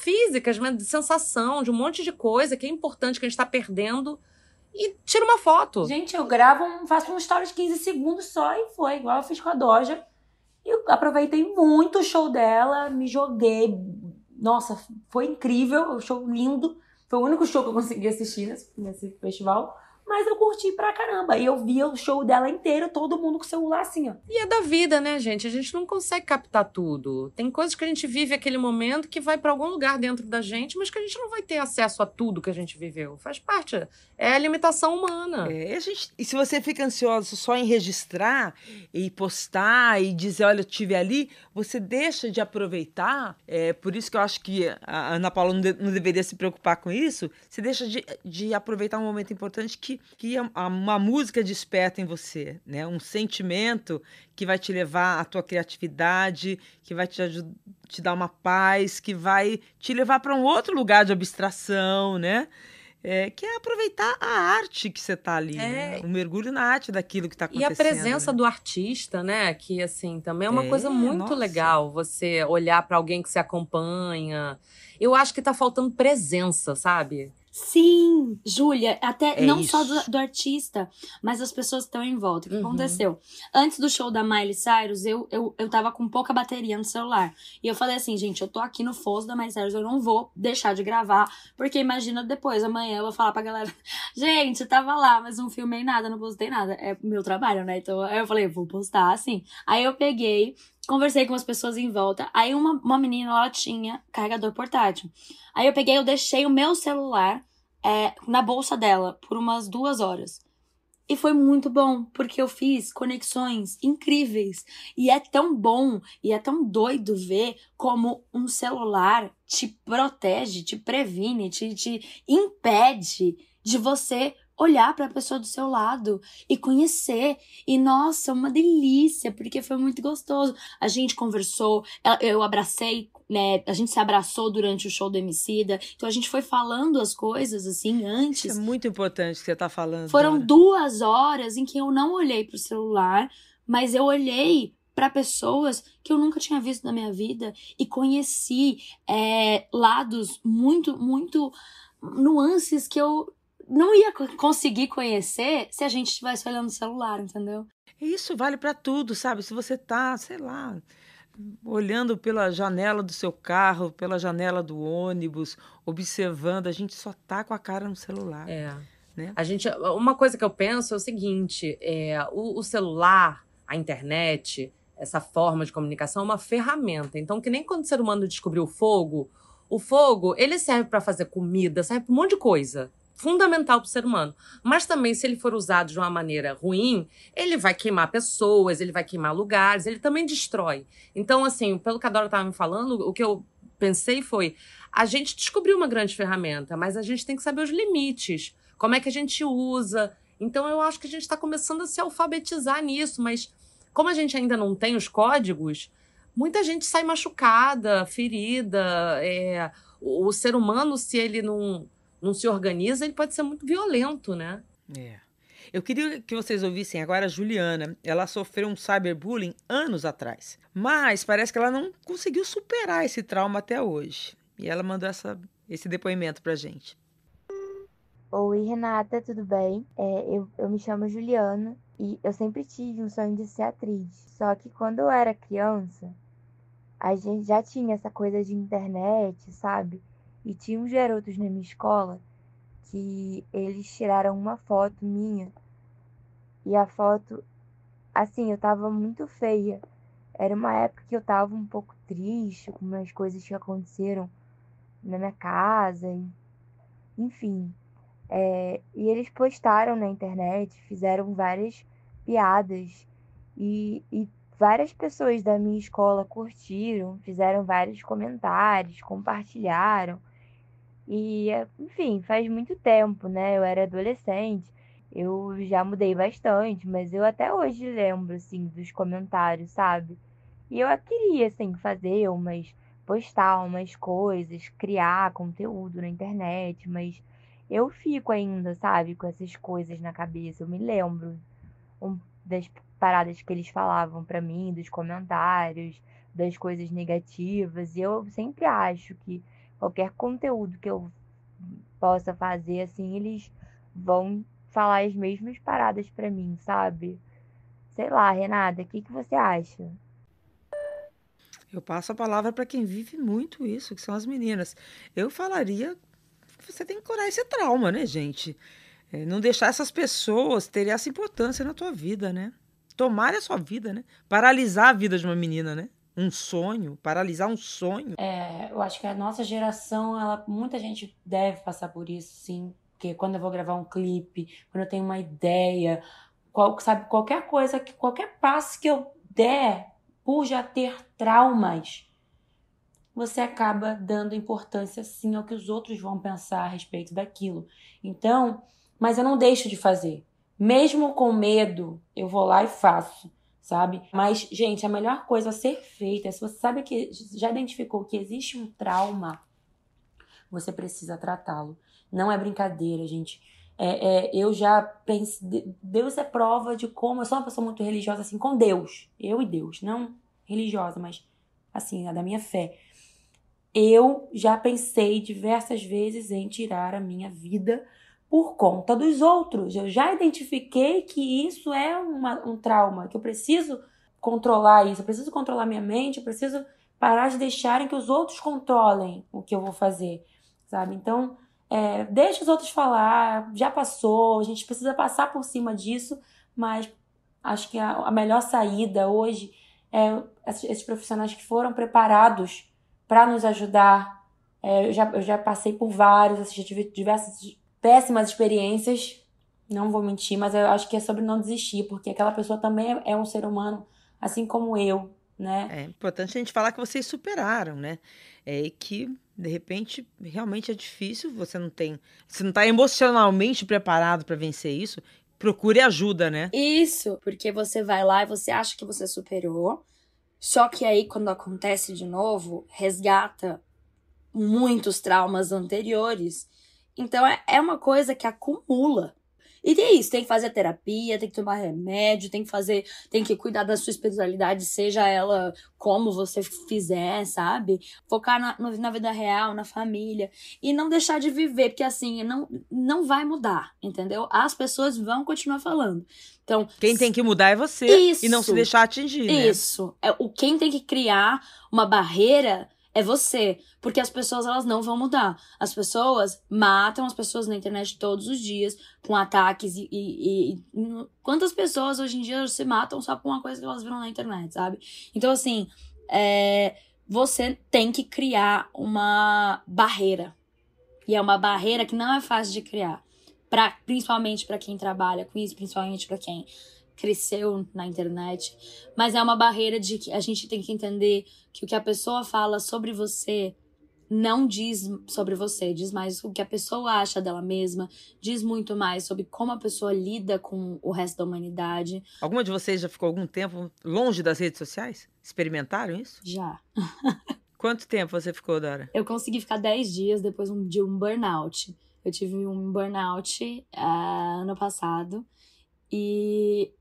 físicas, né, de sensação, de um monte de coisa que é importante que a gente está perdendo e tira uma foto. Gente, eu gravo, um, faço um story de 15 segundos só e foi, igual eu fiz com a Doja. Eu aproveitei muito o show dela, me joguei. Nossa, foi incrível, o show lindo. Foi o único show que eu consegui assistir nesse, nesse festival. Mas eu curti pra caramba. E eu via o show dela inteiro, todo mundo com o celular assim, ó. E é da vida, né, gente? A gente não consegue captar tudo. Tem coisas que a gente vive aquele momento que vai para algum lugar dentro da gente, mas que a gente não vai ter acesso a tudo que a gente viveu. Faz parte. É a limitação humana. É, a gente... E se você fica ansioso só em registrar e postar e dizer, olha, eu tive ali, você deixa de aproveitar. É por isso que eu acho que a Ana Paula não, de... não deveria se preocupar com isso. Você deixa de, de aproveitar um momento importante que que uma música desperta em você, né? Um sentimento que vai te levar à tua criatividade, que vai te, te dar uma paz, que vai te levar para um outro lugar de abstração, né? É, que é aproveitar a arte que você está ali, é. né? o mergulho na arte daquilo que está acontecendo. E a presença né? do artista, né? Que assim também é uma é, coisa muito nossa. legal. Você olhar para alguém que se acompanha. Eu acho que está faltando presença, sabe? Sim, Júlia, até é não isso. só do, do, artista, mas as pessoas que estão em volta. O que uhum. aconteceu? Antes do show da Miley Cyrus, eu, eu, eu tava com pouca bateria no celular. E eu falei assim, gente, eu tô aqui no Foz da Miley Cyrus, eu não vou deixar de gravar, porque imagina depois, amanhã eu vou falar pra galera, gente, tava lá, mas não filmei nada, não postei nada. É meu trabalho, né? Então eu falei, vou postar assim. Aí eu peguei, conversei com as pessoas em volta. Aí uma, uma menina, ela tinha carregador portátil. Aí eu peguei, eu deixei o meu celular é, na bolsa dela por umas duas horas. E foi muito bom, porque eu fiz conexões incríveis. E é tão bom e é tão doido ver como um celular te protege, te previne, te, te impede de você olhar para a pessoa do seu lado e conhecer. E nossa, uma delícia, porque foi muito gostoso. A gente conversou, eu abracei, né? A gente se abraçou durante o show do Emicida. Então a gente foi falando as coisas assim antes. Isso é muito importante que você tá falando. Foram duas horas em que eu não olhei pro celular, mas eu olhei para pessoas que eu nunca tinha visto na minha vida e conheci é, lados muito, muito nuances que eu não ia conseguir conhecer se a gente estivesse olhando o celular, entendeu? Isso vale para tudo, sabe? Se você tá, sei lá, olhando pela janela do seu carro, pela janela do ônibus, observando, a gente só tá com a cara no celular. É. Né? A gente, uma coisa que eu penso é o seguinte: é, o, o celular, a internet, essa forma de comunicação é uma ferramenta. Então, que nem quando o ser humano descobriu o fogo, o fogo ele serve para fazer comida, serve para um monte de coisa fundamental para o ser humano. Mas também, se ele for usado de uma maneira ruim, ele vai queimar pessoas, ele vai queimar lugares, ele também destrói. Então, assim, pelo que a Dora estava me falando, o que eu pensei foi: a gente descobriu uma grande ferramenta, mas a gente tem que saber os limites, como é que a gente usa. Então, eu acho que a gente está começando a se alfabetizar nisso, mas como a gente ainda não tem os códigos, muita gente sai machucada, ferida. É, o ser humano, se ele não não se organiza, ele pode ser muito violento, né? É. Eu queria que vocês ouvissem agora a Juliana. Ela sofreu um cyberbullying anos atrás, mas parece que ela não conseguiu superar esse trauma até hoje. E ela mandou essa, esse depoimento pra gente. Oi, Renata, tudo bem? É, eu, eu me chamo Juliana e eu sempre tive um sonho de ser atriz. Só que quando eu era criança, a gente já tinha essa coisa de internet, sabe? E tinha uns garotos na minha escola que eles tiraram uma foto minha. E a foto, assim, eu tava muito feia. Era uma época que eu tava um pouco triste com umas coisas que aconteceram na minha casa. Enfim. É, e eles postaram na internet, fizeram várias piadas. E, e várias pessoas da minha escola curtiram, fizeram vários comentários, compartilharam. E, enfim, faz muito tempo, né? Eu era adolescente, eu já mudei bastante, mas eu até hoje lembro, assim, dos comentários, sabe? E eu queria, assim, fazer umas, postar umas coisas, criar conteúdo na internet, mas eu fico ainda, sabe, com essas coisas na cabeça. Eu me lembro das paradas que eles falavam para mim, dos comentários, das coisas negativas, e eu sempre acho que qualquer conteúdo que eu possa fazer, assim, eles vão falar as mesmas paradas para mim, sabe? Sei lá, Renata, o que, que você acha? Eu passo a palavra para quem vive muito isso, que são as meninas. Eu falaria que você tem que curar esse trauma, né, gente? É, não deixar essas pessoas terem essa importância na tua vida, né? Tomar a sua vida, né? Paralisar a vida de uma menina, né? Um sonho, paralisar um sonho. É, eu acho que a nossa geração, ela, muita gente deve passar por isso, sim. Porque quando eu vou gravar um clipe, quando eu tenho uma ideia, qual, sabe, qualquer coisa, qualquer passo que eu der, por já ter traumas, você acaba dando importância sim ao que os outros vão pensar a respeito daquilo. Então, mas eu não deixo de fazer. Mesmo com medo, eu vou lá e faço, sabe? Mas, gente, a melhor coisa a ser feita é se você sabe que já identificou que existe um trauma, você precisa tratá-lo. Não é brincadeira, gente. É, é, eu já pensei. Deus é prova de como. Eu sou uma pessoa muito religiosa, assim, com Deus. Eu e Deus. Não religiosa, mas, assim, a da minha fé. Eu já pensei diversas vezes em tirar a minha vida por conta dos outros. Eu já identifiquei que isso é uma, um trauma, que eu preciso controlar isso, eu preciso controlar minha mente, eu preciso parar de deixarem que os outros controlem o que eu vou fazer, sabe? Então, é, deixa os outros falar, já passou, a gente precisa passar por cima disso, mas acho que a, a melhor saída hoje é esses profissionais que foram preparados para nos ajudar. É, eu, já, eu já passei por vários, assisti, tive diversas péssimas experiências, não vou mentir, mas eu acho que é sobre não desistir, porque aquela pessoa também é, é um ser humano, assim como eu, né? É importante a gente falar que vocês superaram, né? É que de repente realmente é difícil, você não tem, você não está emocionalmente preparado para vencer isso, procure ajuda, né? Isso, porque você vai lá e você acha que você superou, só que aí quando acontece de novo, resgata muitos traumas anteriores. Então é, é uma coisa que acumula. E é isso, tem que fazer terapia, tem que tomar remédio, tem que fazer, tem que cuidar da sua espiritualidade, seja ela como você fizer, sabe? Focar na, na vida real, na família. E não deixar de viver, porque assim, não, não vai mudar, entendeu? As pessoas vão continuar falando. Então, quem tem que mudar é você isso, e não se deixar atingir. Né? Isso. É, o quem tem que criar uma barreira é você, porque as pessoas elas não vão mudar. As pessoas matam as pessoas na internet todos os dias com ataques e, e, e, quantas pessoas hoje em dia se matam só por uma coisa que elas viram na internet, sabe? Então assim, é, você tem que criar uma barreira e é uma barreira que não é fácil de criar, para principalmente para quem trabalha com isso, principalmente para quem cresceu na internet, mas é uma barreira de que a gente tem que entender que o que a pessoa fala sobre você não diz sobre você, diz mais o que a pessoa acha dela mesma, diz muito mais sobre como a pessoa lida com o resto da humanidade. Alguma de vocês já ficou algum tempo longe das redes sociais? Experimentaram isso? Já. Quanto tempo você ficou, Dora? Eu consegui ficar 10 dias depois de um burnout. Eu tive um burnout uh, ano passado e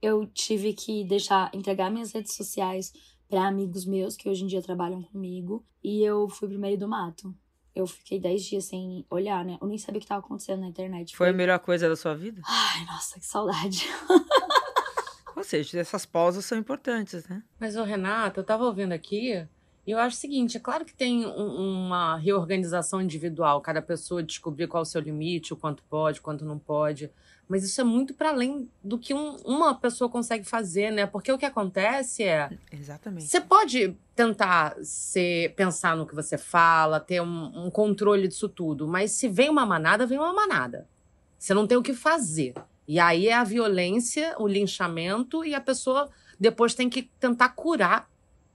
eu tive que deixar, entregar minhas redes sociais para amigos meus que hoje em dia trabalham comigo e eu fui pro meio do mato. Eu fiquei 10 dias sem olhar, né? Eu nem sabia o que estava acontecendo na internet. Foi, Foi a melhor coisa da sua vida? Ai, nossa, que saudade. Ou seja, essas pausas são importantes, né? Mas, ô Renata, eu tava ouvindo aqui e eu acho o seguinte: é claro que tem um, uma reorganização individual, cada pessoa descobrir qual é o seu limite, o quanto pode, o quanto não pode. Mas isso é muito para além do que um, uma pessoa consegue fazer, né? Porque o que acontece é. Exatamente. Você pode tentar ser, pensar no que você fala, ter um, um controle disso tudo, mas se vem uma manada, vem uma manada. Você não tem o que fazer. E aí é a violência, o linchamento, e a pessoa depois tem que tentar curar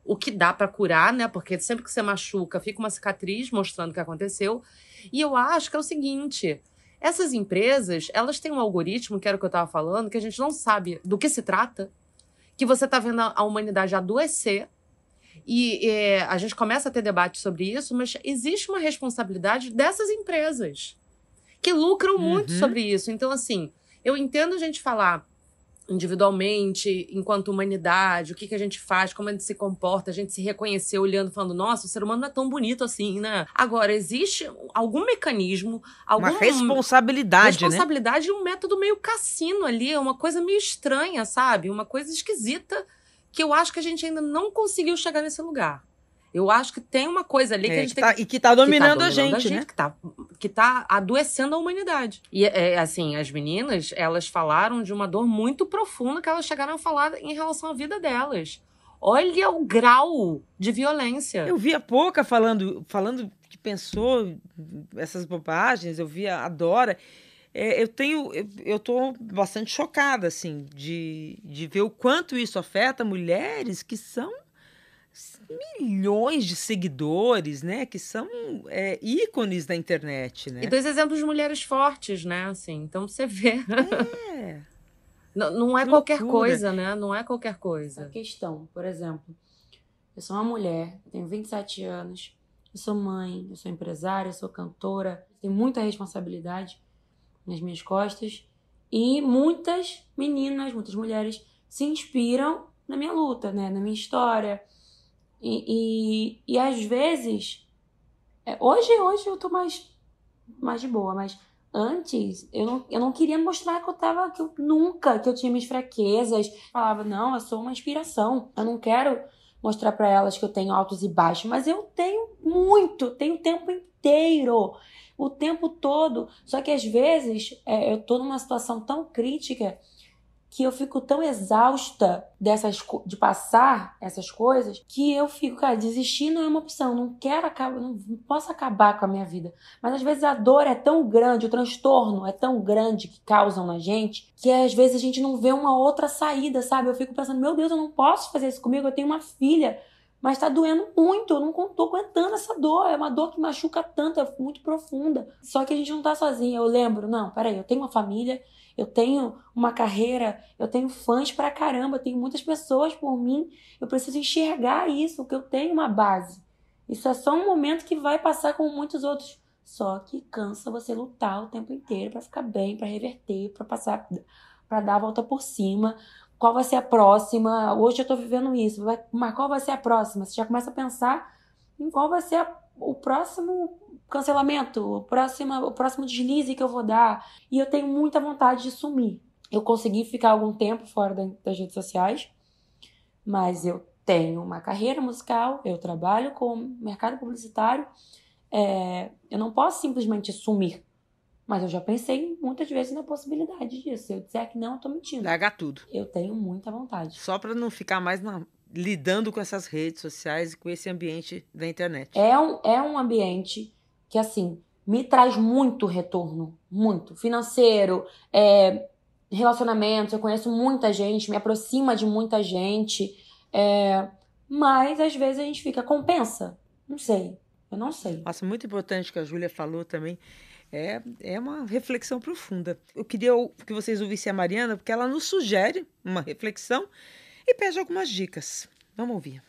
o que dá para curar, né? Porque sempre que você machuca, fica uma cicatriz mostrando o que aconteceu. E eu acho que é o seguinte essas empresas, elas têm um algoritmo, que era o que eu estava falando, que a gente não sabe do que se trata, que você está vendo a humanidade adoecer, e é, a gente começa a ter debate sobre isso, mas existe uma responsabilidade dessas empresas que lucram muito uhum. sobre isso. Então, assim, eu entendo a gente falar individualmente, enquanto humanidade, o que, que a gente faz, como a gente se comporta, a gente se reconhecer olhando, falando, nossa, o ser humano não é tão bonito assim, né? Agora, existe algum mecanismo, alguma uma responsabilidade, né? responsabilidade né? e um método meio cassino ali, é uma coisa meio estranha, sabe? Uma coisa esquisita que eu acho que a gente ainda não conseguiu chegar nesse lugar. Eu acho que tem uma coisa ali que é, a gente que tem tá, E que tá dominando, que tá dominando a, gente, a gente, né? Que tá, que tá adoecendo a humanidade. E, é, assim, as meninas, elas falaram de uma dor muito profunda que elas chegaram a falar em relação à vida delas. Olha o grau de violência. Eu vi a Pouca falando, falando que pensou essas bobagens, eu vi a Dora. É, eu tenho, eu, eu tô bastante chocada, assim, de, de ver o quanto isso afeta mulheres que são milhões de seguidores, né? Que são é, ícones da internet, né? E dois exemplos de mulheres fortes, né? Assim, então você vê. É. não, não é Que qualquer loucura. coisa, né? Não é qualquer coisa. questão, por exemplo, eu sou uma mulher, tenho 27 anos, eu sou mãe, eu sou empresária, eu sou cantora, tenho muita responsabilidade nas minhas costas e muitas meninas, muitas mulheres se inspiram na minha luta, né, na minha história. E, e, e às vezes, é, hoje, hoje eu tô mais, mais de boa, mas antes eu não, eu não queria mostrar que eu tava, que eu nunca, que eu tinha minhas fraquezas. Falava, não, eu sou uma inspiração. Eu não quero mostrar pra elas que eu tenho altos e baixos, mas eu tenho muito, tenho o tempo inteiro, o tempo todo. Só que às vezes é, eu tô numa situação tão crítica que eu fico tão exausta dessas de passar essas coisas que eu fico, cara, desistir não é uma opção, não quero acabar, não posso acabar com a minha vida. Mas às vezes a dor é tão grande, o transtorno é tão grande que causam na gente, que às vezes a gente não vê uma outra saída, sabe? Eu fico pensando, meu Deus, eu não posso fazer isso comigo, eu tenho uma filha, mas tá doendo muito, eu não tô aguentando essa dor, é uma dor que machuca tanto, é muito profunda. Só que a gente não tá sozinha, eu lembro, não, peraí, eu tenho uma família, eu tenho uma carreira, eu tenho fãs pra caramba, tenho muitas pessoas por mim, eu preciso enxergar isso, que eu tenho uma base. Isso é só um momento que vai passar como muitos outros. Só que cansa você lutar o tempo inteiro pra ficar bem, pra reverter, pra passar, pra dar a volta por cima. Qual vai ser a próxima? Hoje eu tô vivendo isso, mas qual vai ser a próxima? Você já começa a pensar em qual vai ser a- o próximo cancelamento, o próximo, o próximo deslize que eu vou dar. E eu tenho muita vontade de sumir. Eu consegui ficar algum tempo fora da- das redes sociais, mas eu tenho uma carreira musical, eu trabalho com mercado publicitário, é, eu não posso simplesmente sumir. Mas eu já pensei muitas vezes na possibilidade disso. Se eu disser que não, eu tô mentindo. Largar tudo. Eu tenho muita vontade. Só para não ficar mais na- lidando com essas redes sociais e com esse ambiente da internet. É um, é um ambiente que, assim, me traz muito retorno. Muito. Financeiro, é, relacionamentos. Eu conheço muita gente, me aproxima de muita gente. é, mas, às vezes, a gente fica, compensa? Não sei. Eu não sei. Nossa, muito importante que a Júlia falou também. É, é uma reflexão profunda. Eu queria que vocês ouvissem a Mariana, porque ela nos sugere uma reflexão e pede algumas dicas. Vamos ouvir.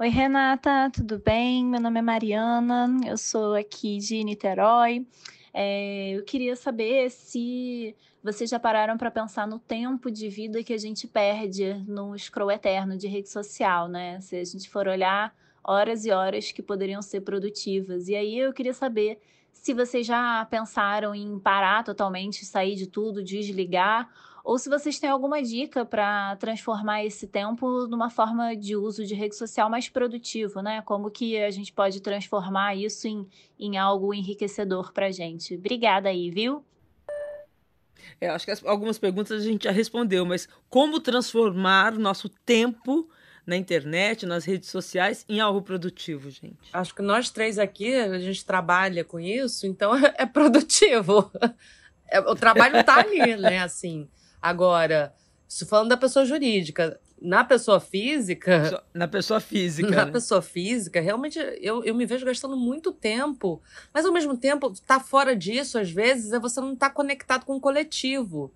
Oi, Renata, tudo bem? Meu nome é Mariana, eu sou aqui de Niterói. É, eu queria saber se vocês já pararam para pensar no tempo de vida que a gente perde no scroll eterno de rede social, né? Se a gente for olhar horas e horas que poderiam ser produtivas. E aí eu queria saber se vocês já pensaram em parar totalmente, sair de tudo, desligar, ou se vocês têm alguma dica para transformar esse tempo numa forma de uso de rede social mais produtivo, né? Como que a gente pode transformar isso em, em algo enriquecedor para gente? Obrigada aí, viu? Eu acho que as- algumas perguntas a gente já respondeu, mas como transformar o nosso tempo na internet, nas redes sociais, em algo produtivo, gente? Acho que nós três aqui, a gente trabalha com isso, então é produtivo. É, o trabalho tá ali, né? Assim. Agora, isso falando da pessoa jurídica, na pessoa física. Na pessoa física. Na né? pessoa física, realmente eu, eu me vejo gastando muito tempo, mas ao mesmo tempo, tá fora disso, às vezes, é você não tá conectado com o coletivo.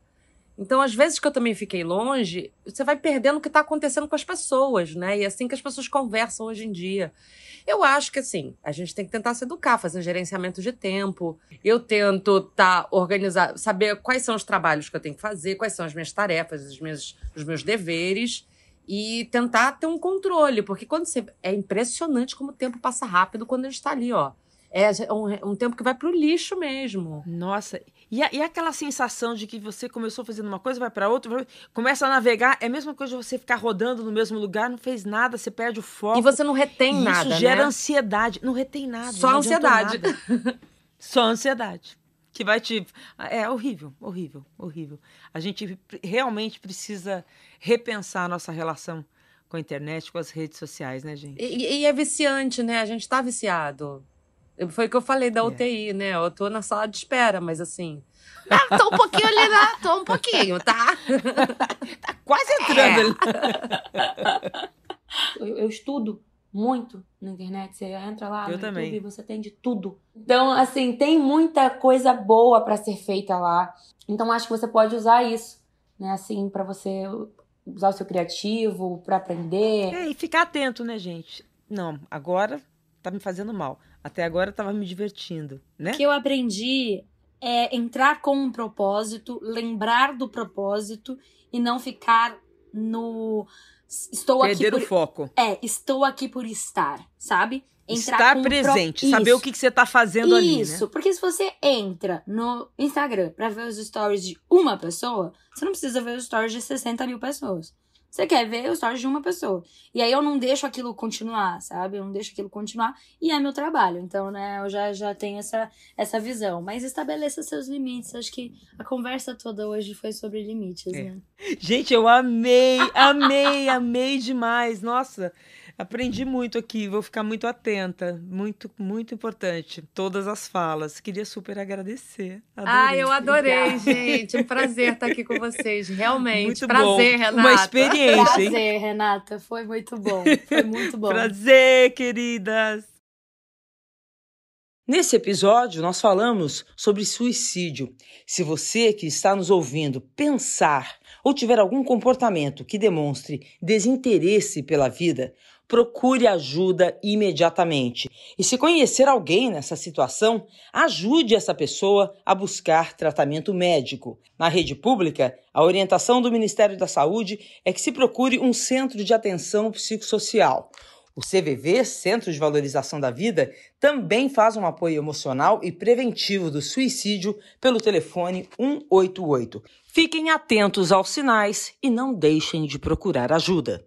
Então, às vezes que eu também fiquei longe, você vai perdendo o que tá acontecendo com as pessoas, né? E é assim que as pessoas conversam hoje em dia. Eu acho que assim, a gente tem que tentar se educar, fazer um gerenciamento de tempo. Eu tento estar organizado, saber quais são os trabalhos que eu tenho que fazer, quais são as minhas tarefas, os meus, os meus deveres e tentar ter um controle, porque quando você é impressionante como o tempo passa rápido quando ele está ali, ó. É um, um tempo que vai pro lixo mesmo. Nossa, e, a- e aquela sensação de que você começou fazendo uma coisa, vai para outra, começa a navegar, é a mesma coisa de você ficar rodando no mesmo lugar, não fez nada, você perde o foco. E você não retém E nada, Isso gera né? ansiedade, não retém nada. Só ansiedade. nada. Só ansiedade. Que vai te. É horrível, horrível, horrível. A gente realmente precisa repensar a nossa relação com a internet, com as redes sociais, né, gente? E, e é viciante, né? A gente tá viciado. Foi o que eu falei da É. UTI, né? Eu tô na sala de espera, mas assim. Ah, tô um pouquinho ali, né? Tô um pouquinho, tá? Quase entrando ali. eu, eu estudo muito na internet. Você entra lá Eu no também. YouTube, você tem de tudo. Então, assim, tem muita coisa boa pra ser feita lá. Então, acho que você pode usar isso, né? Assim, pra você usar o seu criativo, pra aprender. É, e ficar atento, né, gente? Não, agora tá me fazendo mal. Até agora eu tava me divertindo, né? O que eu aprendi é entrar com um propósito, lembrar do propósito e não ficar no estou aqui Perder por o foco. é, estou aqui por estar, sabe? Estar com um pro- presente, saber o Isso. que, que você tá fazendo ali, né? Isso, porque se você entra no Instagram pra ver os stories de uma pessoa, você não precisa ver os stories de 60 mil pessoas. Você quer ver os stories de uma pessoa. E aí eu não deixo aquilo continuar, sabe? Eu não deixo aquilo continuar. E é meu trabalho. Então, né, eu já, já tenho essa, essa visão. Mas estabeleça seus limites. Acho que a conversa toda hoje foi sobre limites, É. né? Gente, eu amei, amei, amei demais. Nossa, aprendi muito aqui. Vou ficar muito atenta. Muito, muito importante. Todas as falas. Queria super agradecer. Ah, eu adorei, Obrigada. gente. Um prazer estar aqui com vocês. Realmente. Muito prazer, bom. Renata. Uma experiência, hein? Prazer, Renata. Foi muito bom. Foi muito bom. Prazer, queridas. Nesse episódio, nós falamos sobre suicídio. Se você que está nos ouvindo pensar ou tiver algum comportamento que demonstre desinteresse pela vida, procure ajuda imediatamente. E se conhecer alguém nessa situação, ajude essa pessoa a buscar tratamento médico. Na rede pública, a orientação do Ministério da Saúde é que se procure um centro de atenção psicossocial. O CVV, Centro de Valorização da Vida, também faz um apoio emocional e preventivo do suicídio pelo telefone 188. Fiquem atentos aos sinais e não deixem de procurar ajuda.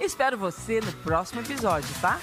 Espero você no próximo episódio, tá?